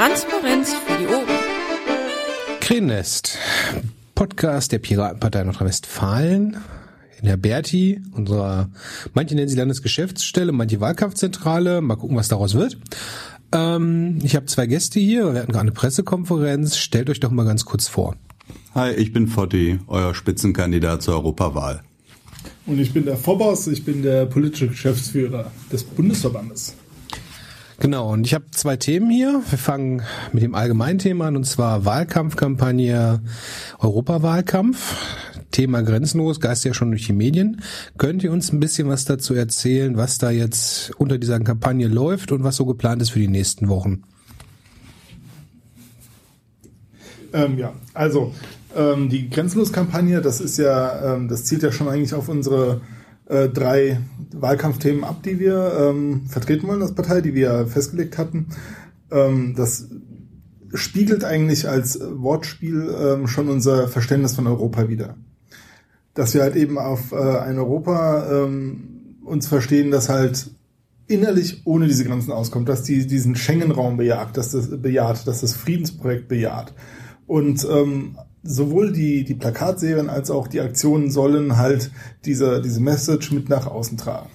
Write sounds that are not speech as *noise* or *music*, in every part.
Transparenz für die Ohren. Krähennest, Podcast der Piratenpartei Nordrhein-Westfalen. In der Berti, unserer, manche nennen sie Landesgeschäftsstelle, manche Wahlkampfzentrale. Mal gucken, was daraus wird. Ähm, ich habe zwei Gäste hier. Wir hatten gerade eine Pressekonferenz. Stellt euch doch mal ganz kurz vor. Hi, ich bin Fotti, euer Spitzenkandidat zur Europawahl. Und ich bin der Vorboss, ich bin der politische Geschäftsführer des Bundesverbandes. Genau, und ich habe zwei Themen hier. Wir fangen mit dem Allgemeinthema an, und zwar Wahlkampfkampagne Europawahlkampf. Thema grenzenlos, geist ja schon durch die Medien. Könnt ihr uns ein bisschen was dazu erzählen, was da jetzt unter dieser Kampagne läuft und was so geplant ist für die nächsten Wochen? Ähm, ja, also ähm, die Grenzenlos-Kampagne, das ist ja, ähm, das zielt ja schon eigentlich auf unsere äh, drei Wahlkampfthemen ab, die wir ähm, vertreten wollen als Partei, die wir festgelegt hatten. Ähm, das spiegelt eigentlich als Wortspiel ähm, schon unser Verständnis von Europa wieder. Dass wir halt eben auf äh, ein Europa ähm, uns verstehen, das halt innerlich ohne diese Grenzen auskommt, dass die diesen Schengen-Raum bejaht, dass das bejaht, dass das Friedensprojekt bejaht. Und ähm, sowohl die, die Plakatserien als auch die Aktionen sollen halt diese, diese Message mit nach außen tragen.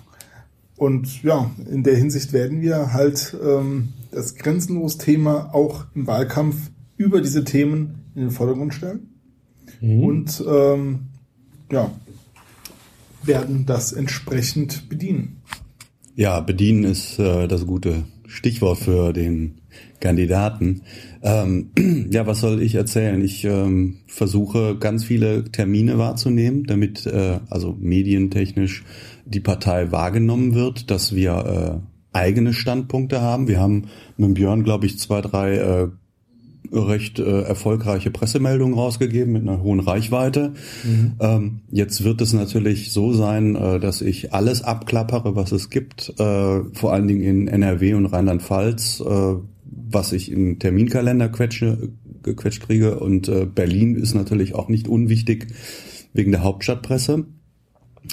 Und ja, in der Hinsicht werden wir halt ähm, das Grenzenlos-Thema auch im Wahlkampf über diese Themen in den Vordergrund stellen. Mhm. Und ähm, ja, werden das entsprechend bedienen. Ja, bedienen ist äh, das gute Stichwort für den Kandidaten. Ähm, *clears throat* ja, was soll ich erzählen? Ich ähm, versuche ganz viele Termine wahrzunehmen, damit äh, also medientechnisch die Partei wahrgenommen wird, dass wir äh, eigene Standpunkte haben. Wir haben mit Björn, glaube ich, zwei, drei äh, recht äh, erfolgreiche Pressemeldungen rausgegeben mit einer hohen Reichweite. Mhm. Ähm, jetzt wird es natürlich so sein, äh, dass ich alles abklappere, was es gibt, äh, vor allen Dingen in NRW und Rheinland-Pfalz, äh, was ich im Terminkalender quetsche, gequetscht kriege. Und äh, Berlin ist natürlich auch nicht unwichtig wegen der Hauptstadtpresse.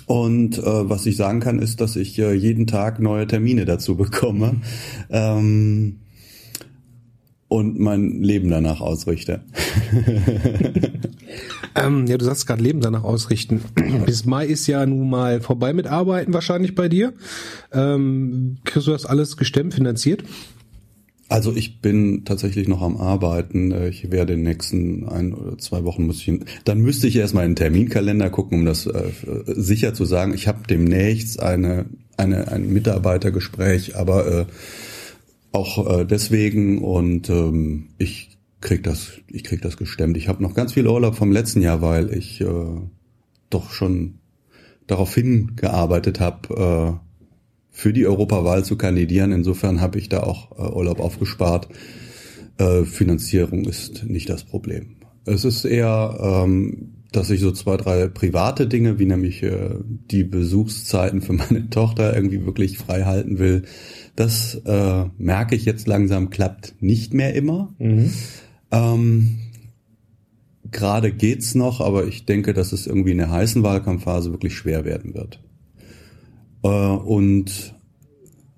Und äh, was ich sagen kann, ist, dass ich äh, jeden Tag neue Termine dazu *laughs* bekomme. Ähm, und mein Leben danach ausrichte. *laughs* ähm, ja, du sagst gerade Leben danach ausrichten. *clears throat* Bis Mai ist ja nun mal vorbei mit Arbeiten wahrscheinlich bei dir. Ähm, kriegst du das alles gestemmt, finanziert? Also ich bin tatsächlich noch am Arbeiten. Ich werde in den nächsten ein oder zwei Wochen muss ich, dann müsste ich erstmal in den Terminkalender gucken, um das äh, sicher zu sagen. Ich habe demnächst eine, eine ein Mitarbeitergespräch, aber äh, auch äh, deswegen und ähm, ich krieg das, ich krieg das gestemmt. Ich habe noch ganz viel Urlaub vom letzten Jahr, weil ich äh, doch schon darauf hingearbeitet habe, äh, für die Europawahl zu kandidieren. Insofern habe ich da auch äh, Urlaub aufgespart. Äh, Finanzierung ist nicht das Problem. Es ist eher, ähm, dass ich so zwei, drei private Dinge, wie nämlich äh, die Besuchszeiten für meine *laughs* Tochter irgendwie wirklich frei halten will das äh, merke ich jetzt langsam, klappt nicht mehr immer. Mhm. Ähm, Gerade geht's noch, aber ich denke, dass es irgendwie in der heißen Wahlkampfphase wirklich schwer werden wird. Äh, und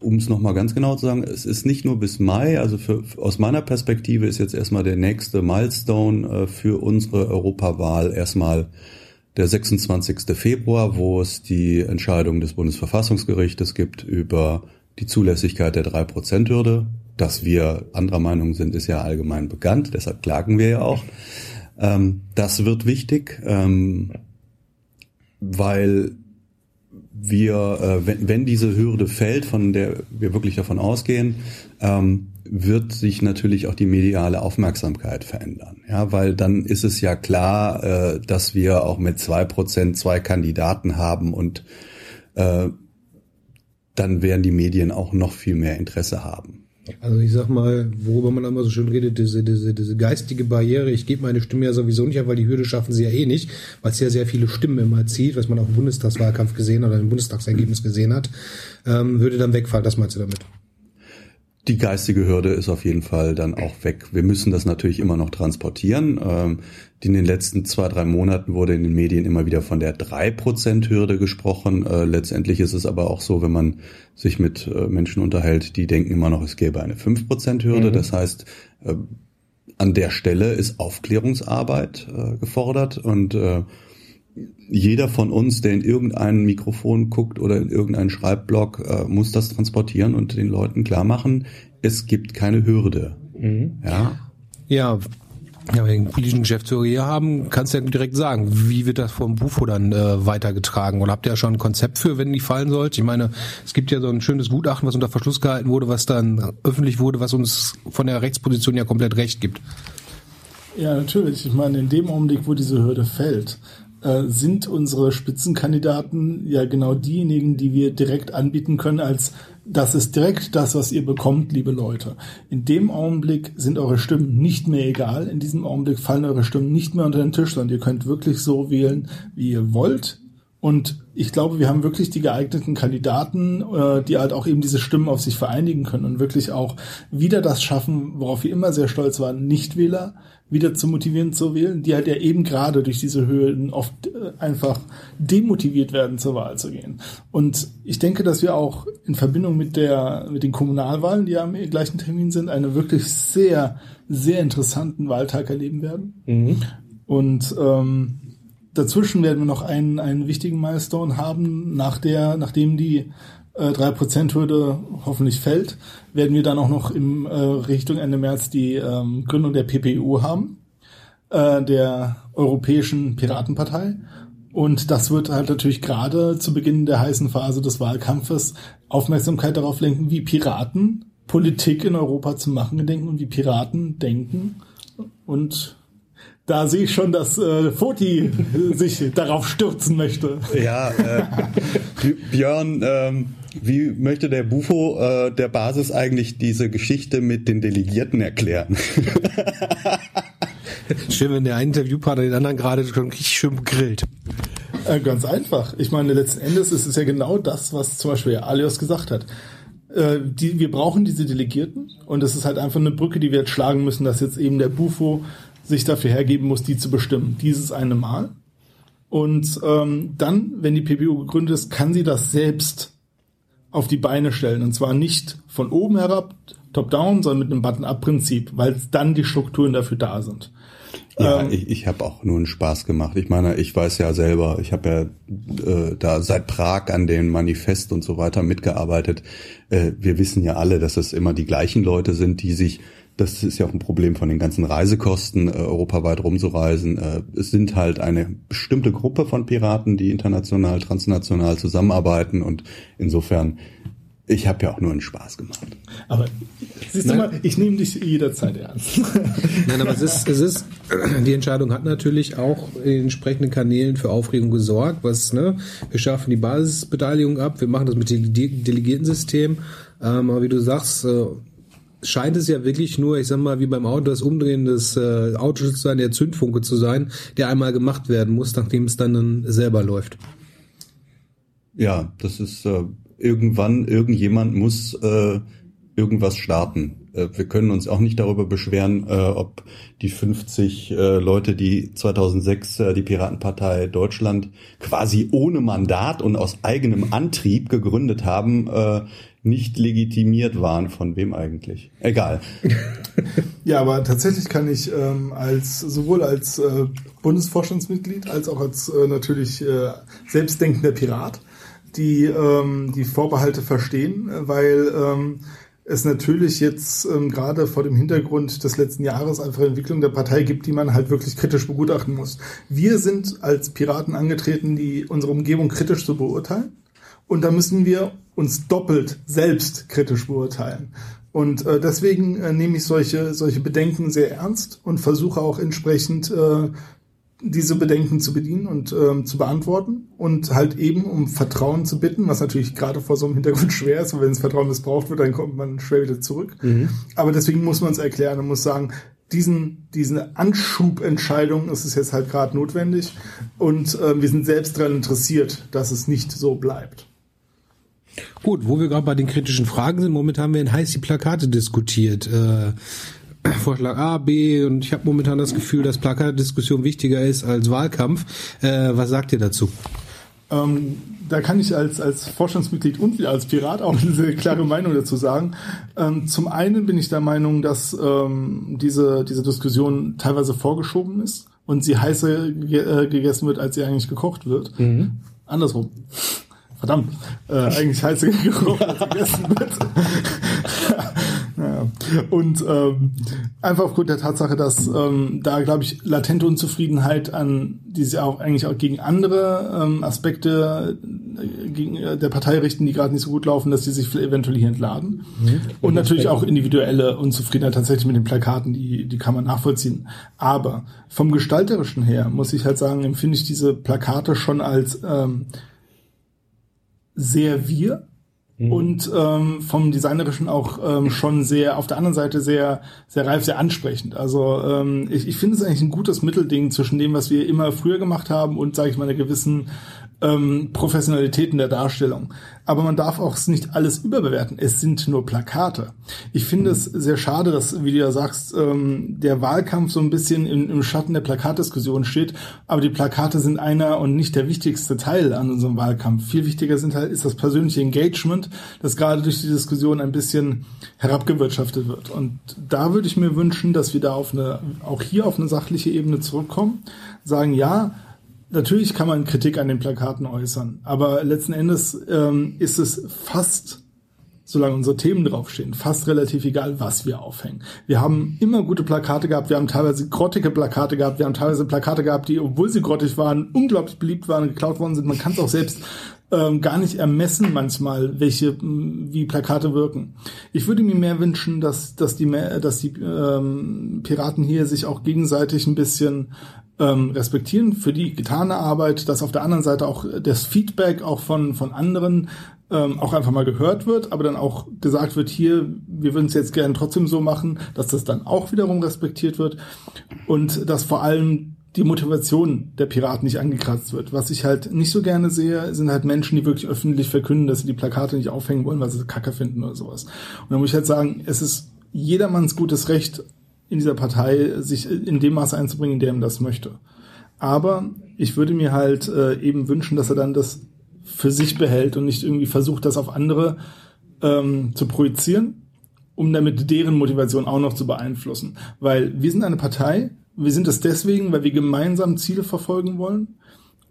um es nochmal ganz genau zu sagen, es ist nicht nur bis Mai, also für, aus meiner Perspektive ist jetzt erstmal der nächste Milestone äh, für unsere Europawahl erstmal der 26. Februar, wo es die Entscheidung des Bundesverfassungsgerichtes gibt über die Zulässigkeit der 3%-Hürde. Dass wir anderer Meinung sind, ist ja allgemein bekannt, deshalb klagen wir ja auch. Ähm, das wird wichtig, ähm, weil wir, äh, wenn, wenn diese Hürde fällt, von der wir wirklich davon ausgehen, ähm, wird sich natürlich auch die mediale Aufmerksamkeit verändern. Ja, weil dann ist es ja klar, äh, dass wir auch mit zwei Prozent zwei Kandidaten haben und äh, dann werden die Medien auch noch viel mehr Interesse haben. Also ich sag mal, worüber man immer so schön redet, diese, diese, diese geistige Barriere, ich gebe meine Stimme ja sowieso nicht ab, weil die Hürde schaffen sie ja eh nicht, weil es ja sehr viele Stimmen immer zieht, was man auch im Bundestagswahlkampf gesehen oder im Bundestagsergebnis gesehen hat, ähm, würde dann wegfallen, das meinst du damit? Die geistige Hürde ist auf jeden Fall dann auch weg. Wir müssen das natürlich immer noch transportieren. Ähm, in den letzten zwei, drei Monaten wurde in den Medien immer wieder von der 3%-Hürde gesprochen. Äh, letztendlich ist es aber auch so, wenn man sich mit äh, Menschen unterhält, die denken immer noch, es gäbe eine 5%-Hürde. Mhm. Das heißt, äh, an der Stelle ist Aufklärungsarbeit äh, gefordert und äh, jeder von uns, der in irgendein Mikrofon guckt oder in irgendeinen Schreibblock, äh, muss das transportieren und den Leuten klar machen, es gibt keine Hürde. Mhm. Ja. Ja, ja, wenn wir einen politischen Geschäftsführer hier haben, kannst du ja direkt sagen, wie wird das vom Bufo dann äh, weitergetragen? Oder habt ihr ja schon ein Konzept für, wenn die fallen sollte? Ich meine, es gibt ja so ein schönes Gutachten, was unter Verschluss gehalten wurde, was dann öffentlich wurde, was uns von der Rechtsposition ja komplett recht gibt. Ja, natürlich. Ich meine, in dem Augenblick, wo diese Hürde fällt, äh, sind unsere Spitzenkandidaten ja genau diejenigen, die wir direkt anbieten können als das ist direkt das, was ihr bekommt, liebe Leute. In dem Augenblick sind eure Stimmen nicht mehr egal. In diesem Augenblick fallen eure Stimmen nicht mehr unter den Tisch, sondern ihr könnt wirklich so wählen, wie ihr wollt. Und ich glaube, wir haben wirklich die geeigneten Kandidaten, äh, die halt auch eben diese Stimmen auf sich vereinigen können und wirklich auch wieder das schaffen, worauf wir immer sehr stolz waren, Nichtwähler wieder zu motivieren zu wählen, die halt ja eben gerade durch diese Höhen oft äh, einfach demotiviert werden, zur Wahl zu gehen. Und ich denke, dass wir auch in Verbindung mit der, mit den Kommunalwahlen, die ja am gleichen Termin sind, einen wirklich sehr, sehr interessanten Wahltag erleben werden. Mhm. Und ähm, dazwischen werden wir noch einen, einen wichtigen Milestone haben, nach der, nachdem die äh, 3%-Hürde hoffentlich fällt, werden wir dann auch noch in äh, Richtung Ende März die ähm, Gründung der PPU haben, äh, der Europäischen Piratenpartei. Und das wird halt natürlich gerade zu Beginn der heißen Phase des Wahlkampfes Aufmerksamkeit darauf lenken, wie Piraten Politik in Europa zu machen gedenken und wie Piraten denken. Und da sehe ich schon, dass äh, Foti sich darauf stürzen möchte. Ja, äh, Björn, ähm, wie möchte der Bufo äh, der Basis eigentlich diese Geschichte mit den Delegierten erklären? *laughs* Schön, wenn der einen Interviewpartner den anderen gerade schon richtig schön grillt. Äh, ganz einfach. Ich meine, letzten Endes ist es ja genau das, was zum Beispiel Alios gesagt hat. Äh, die, wir brauchen diese Delegierten und es ist halt einfach eine Brücke, die wir jetzt schlagen müssen, dass jetzt eben der Bufo sich dafür hergeben muss, die zu bestimmen. Dieses eine Mal. Und ähm, dann, wenn die PPU gegründet ist, kann sie das selbst auf die Beine stellen. Und zwar nicht von oben herab, top-down, sondern mit einem Button-up-Prinzip, weil dann die Strukturen dafür da sind. Ja, ähm, ich, ich habe auch nur einen Spaß gemacht. Ich meine, ich weiß ja selber, ich habe ja äh, da seit Prag an dem Manifest und so weiter mitgearbeitet. Äh, wir wissen ja alle, dass es immer die gleichen Leute sind, die sich das ist ja auch ein Problem von den ganzen Reisekosten, äh, europaweit rumzureisen. Äh, es sind halt eine bestimmte Gruppe von Piraten, die international, transnational zusammenarbeiten und insofern, ich habe ja auch nur einen Spaß gemacht. Aber siehst Nein. du mal, ich nehme dich jederzeit ernst. *laughs* Nein, aber es ist, es ist, die Entscheidung hat natürlich auch in entsprechenden Kanälen für Aufregung gesorgt. Was, ne, wir schaffen die Basisbeteiligung ab, wir machen das mit dem Delegiertensystem. Ähm, aber wie du sagst, äh, scheint es ja wirklich nur, ich sag mal, wie beim Auto das Umdrehen des äh, Autos zu sein, der Zündfunke zu sein, der einmal gemacht werden muss, nachdem es dann, dann selber läuft. Ja, das ist äh, irgendwann, irgendjemand muss äh, irgendwas starten. Äh, wir können uns auch nicht darüber beschweren, äh, ob die 50 äh, Leute, die 2006 äh, die Piratenpartei Deutschland quasi ohne Mandat und aus eigenem Antrieb gegründet haben, äh, nicht legitimiert waren. Von wem eigentlich? Egal. *laughs* ja, aber tatsächlich kann ich ähm, als sowohl als äh, Bundesvorstandsmitglied als auch als äh, natürlich äh, selbstdenkender Pirat die ähm, die Vorbehalte verstehen, weil ähm, es natürlich jetzt ähm, gerade vor dem Hintergrund des letzten Jahres einfach Entwicklung der Partei gibt, die man halt wirklich kritisch begutachten muss. Wir sind als Piraten angetreten, die unsere Umgebung kritisch zu beurteilen. Und da müssen wir uns doppelt selbst kritisch beurteilen. Und äh, deswegen äh, nehme ich solche, solche Bedenken sehr ernst und versuche auch entsprechend äh, diese Bedenken zu bedienen und ähm, zu beantworten und halt eben um Vertrauen zu bitten, was natürlich gerade vor so einem Hintergrund *laughs* schwer ist, weil wenn das Vertrauen missbraucht wird, dann kommt man schwer wieder zurück. Mhm. Aber deswegen muss man es erklären und muss sagen, diesen, diese Anschubentscheidung ist es jetzt halt gerade notwendig und äh, wir sind selbst daran interessiert, dass es nicht so bleibt. Gut, wo wir gerade bei den kritischen Fragen sind, momentan werden heiß die Plakate diskutiert. Äh, *clears throat* Vorschlag A, B und ich habe momentan das Gefühl, dass Plakatdiskussion wichtiger ist als Wahlkampf. Äh, was sagt ihr dazu? Ähm, da kann ich als, als Vorstandsmitglied und wieder als Pirat auch *laughs* eine klare Meinung dazu sagen. Ähm, zum einen bin ich der Meinung, dass ähm, diese, diese Diskussion teilweise vorgeschoben ist und sie heißer ge äh, gegessen wird, als sie eigentlich gekocht wird. Mhm. Andersrum. Verdammt, äh, eigentlich heißer *laughs* gekocht, gegessen *laughs* wird. Und ähm, einfach aufgrund der Tatsache, dass ähm, da, glaube ich, latente Unzufriedenheit an die sie auch eigentlich auch gegen andere ähm, Aspekte äh, gegen äh, der Partei richten, die gerade nicht so gut laufen, dass die sich eventuell hier entladen. Mhm. Und natürlich auch individuelle Unzufriedenheit tatsächlich mit den Plakaten, die, die kann man nachvollziehen. Aber vom Gestalterischen her, muss ich halt sagen, empfinde ich diese Plakate schon als ähm, sehr wir Mhm. Und ähm, vom Designerischen auch ähm, schon sehr, auf der anderen Seite sehr, sehr reif, sehr ansprechend. Also ähm, ich, ich finde es eigentlich ein gutes Mittelding zwischen dem, was wir immer früher gemacht haben und, sage ich mal, einer gewissen ähm, Professionalitäten der Darstellung. Aber man darf auch nicht alles überbewerten. Es sind nur Plakate. Ich finde es sehr schade, dass, wie du ja sagst, ähm, der Wahlkampf so ein bisschen im, im Schatten der Plakatdiskussion steht. Aber die Plakate sind einer und nicht der wichtigste Teil an unserem Wahlkampf. Viel wichtiger sind halt, ist das persönliche Engagement, das gerade durch die Diskussion ein bisschen herabgewirtschaftet wird. Und da würde ich mir wünschen, dass wir da auf eine, auch hier auf eine sachliche Ebene zurückkommen, sagen, ja, natürlich kann man Kritik an den Plakaten äußern, aber letzten Endes ähm, ist es fast, solange unsere Themen draufstehen, fast relativ egal, was wir aufhängen. Wir haben immer gute Plakate gehabt, wir haben teilweise grottige Plakate gehabt, wir haben teilweise Plakate gehabt, die, obwohl sie grottig waren, unglaublich beliebt waren, geklaut worden sind. Man kann es auch selbst ähm, gar nicht ermessen manchmal, welche wie Plakate wirken. Ich würde mir mehr wünschen, dass dass die dass die ähm, Piraten hier sich auch gegenseitig ein bisschen ähm, respektieren für die getane Arbeit, dass auf der anderen Seite auch das Feedback auch von, von anderen ähm, auch einfach mal gehört wird, aber dann auch gesagt wird, hier, wir würden es jetzt gerne trotzdem so machen, dass das dann auch wiederum respektiert wird und dass vor allem die Motivation der Piraten nicht angekratzt wird. Was ich halt nicht so gerne sehe, sind halt Menschen, die wirklich öffentlich verkünden, dass sie die Plakate nicht aufhängen wollen, weil sie Kacke finden oder sowas. Und dann muss ich halt sagen, es ist jedermanns gutes Recht, in dieser Partei sich in dem Maße einzubringen, in dem er das möchte. Aber ich würde mir halt äh, eben wünschen, dass er dann das für sich behält und nicht irgendwie versucht, das auf andere ähm, zu projizieren, um damit deren Motivation auch noch zu beeinflussen. Weil wir sind eine Partei, wir sind es deswegen, weil wir gemeinsam Ziele verfolgen wollen.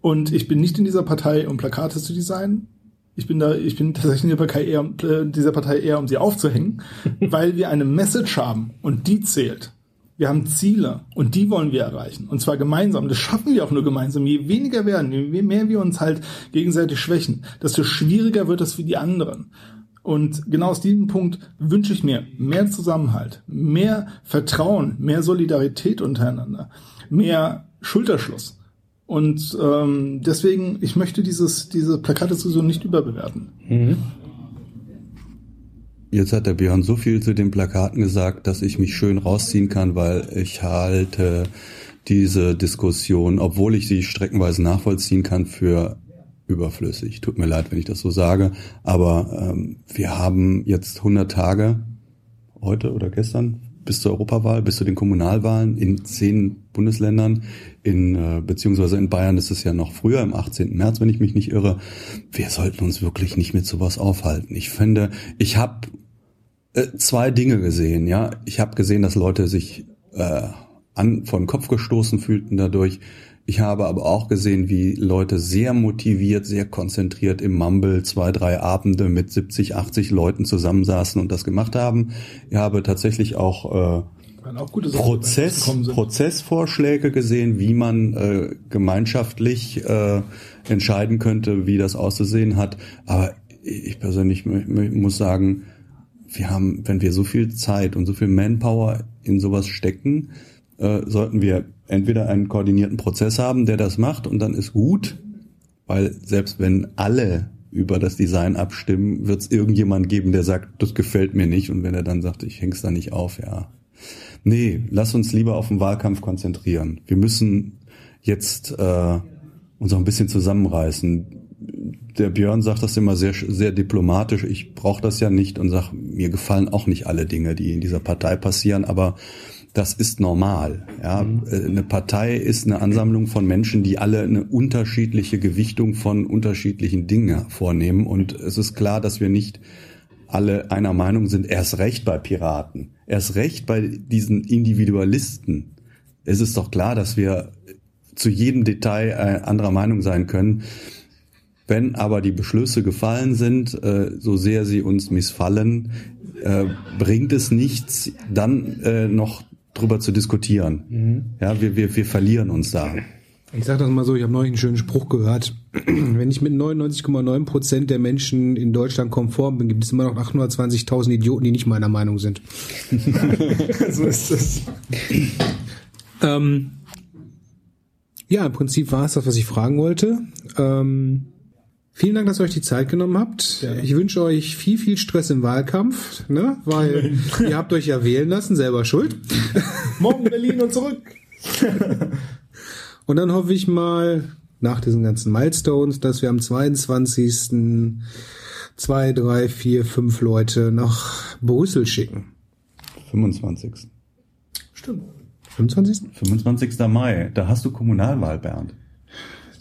Und ich bin nicht in dieser Partei, um Plakate zu designen. Ich bin da, ich bin tatsächlich in dieser Partei eher, äh, dieser Partei eher um sie aufzuhängen, *laughs* weil wir eine Message haben und die zählt. Wir haben Ziele und die wollen wir erreichen. Und zwar gemeinsam. Das schaffen wir auch nur gemeinsam. Je weniger werden, je mehr wir uns halt gegenseitig schwächen, desto schwieriger wird es für die anderen. Und genau aus diesem Punkt wünsche ich mir mehr Zusammenhalt, mehr Vertrauen, mehr Solidarität untereinander, mehr Schulterschluss. Und ähm, deswegen, ich möchte dieses, diese Plakatdiskussion nicht überbewerten. Mhm. Jetzt hat der Björn so viel zu den Plakaten gesagt, dass ich mich schön rausziehen kann, weil ich halte diese Diskussion, obwohl ich sie streckenweise nachvollziehen kann, für überflüssig. Tut mir leid, wenn ich das so sage, aber ähm, wir haben jetzt 100 Tage, heute oder gestern, bis zur Europawahl, bis zu den Kommunalwahlen in zehn Bundesländern, in äh, beziehungsweise in Bayern ist es ja noch früher, im 18. März, wenn ich mich nicht irre. Wir sollten uns wirklich nicht mit sowas aufhalten. Ich finde, ich habe äh, zwei Dinge gesehen. Ja, ich habe gesehen, dass Leute sich äh, an von Kopf gestoßen fühlten dadurch. Ich habe aber auch gesehen, wie Leute sehr motiviert, sehr konzentriert im Mumble zwei, drei Abende mit 70, 80 Leuten zusammensaßen und das gemacht haben. Ich habe tatsächlich auch, äh, auch Prozess, Prozessvorschläge gesehen, wie man äh, gemeinschaftlich äh, entscheiden könnte, wie das auszusehen hat. Aber ich persönlich muss sagen, wir haben, wenn wir so viel Zeit und so viel Manpower in sowas stecken, äh, sollten wir entweder einen koordinierten Prozess haben, der das macht und dann ist gut, weil selbst wenn alle über das Design abstimmen, wird es irgendjemand geben, der sagt, das gefällt mir nicht und wenn er dann sagt, ich häng's da nicht auf, ja. Nee, lass uns lieber auf den Wahlkampf konzentrieren. Wir müssen jetzt äh, uns auch ein bisschen zusammenreißen der Björn sagt das immer sehr, sehr diplomatisch. Ich brauche das ja nicht und sage, mir gefallen auch nicht alle Dinge, die in dieser Partei passieren, aber das ist normal. Ja, mhm. Äh, eine Partei ist eine Ansammlung von Menschen, die alle eine unterschiedliche Gewichtung von unterschiedlichen Dingen vornehmen. Und es ist klar, dass wir nicht alle einer Meinung sind. Erst recht bei Piraten. Erst recht bei diesen Individualisten. Es ist doch klar, dass wir zu jedem Detail äh, anderer Meinung sein können. Wenn aber die Beschlüsse gefallen sind, äh, so sehr sie uns missfallen, äh, bringt es nichts, dann äh, noch drüber zu diskutieren. Mhm. Ja, wir, wir, wir verlieren uns da. Ich sage das mal so, ich habe neulich einen schönen Spruch gehört. *clears throat* Wenn ich mit 99,9 Prozent der Menschen in Deutschland konform bin, gibt es immer noch 820.000 Idioten, die nicht meiner Meinung sind. *laughs* so ist es. ähm, ja, im Prinzip war es das, was ich fragen wollte. Ähm, Vielen Dank, dass ihr euch die Zeit genommen habt. Ja. Ich wünsche euch viel, viel Stress im Wahlkampf, ne? weil *laughs* ihr habt euch ja wählen lassen, selber schuld. *laughs* Morgen Berlin und zurück. und dann hoffe ich mal, nach diesen ganzen Milestones, dass wir am 22. zwei, drei, vier, fünf Leute nach Brüssel schicken. 25. Stimmt. 25. 25. Mai. Da hast du Kommunalwahl, Bernd.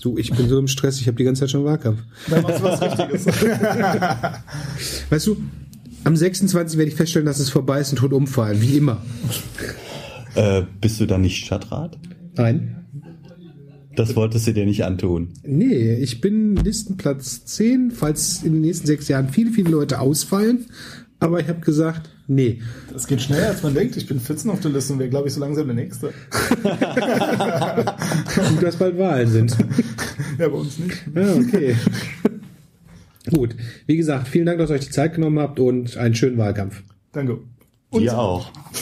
Du, ich bin so im Stress, ich habe die ganze Zeit schon Wahlkampf. Da machst du was Richtiges. *laughs* weißt du, am 26. werde ich feststellen, dass es vorbei ist und tot umfallen, wie immer. Äh, bist du dann nicht Stadtrat? Nein. Das wolltest du dir nicht antun. Nee, ich bin Listenplatz 10, falls in den nächsten sechs Jahren viele, viele Leute ausfallen. Aber ich habe gesagt, nee. Das geht schneller, als man denkt. Ich bin 14 auf der Liste und wäre, glaube ich, so langsam der Nächste. *laughs* Gut, dass bald Wahlen sind. *laughs* Ja, bei uns nicht. Ja, okay. Gut. Wie gesagt, vielen Dank, dass ihr euch die Zeit genommen habt und einen schönen Wahlkampf. Danke. Und Dir auch. *laughs*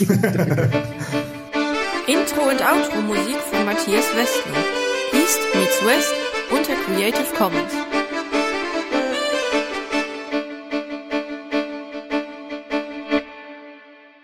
Intro und Outro Musik von Matthias Westner. East meets West unter Creative Commons.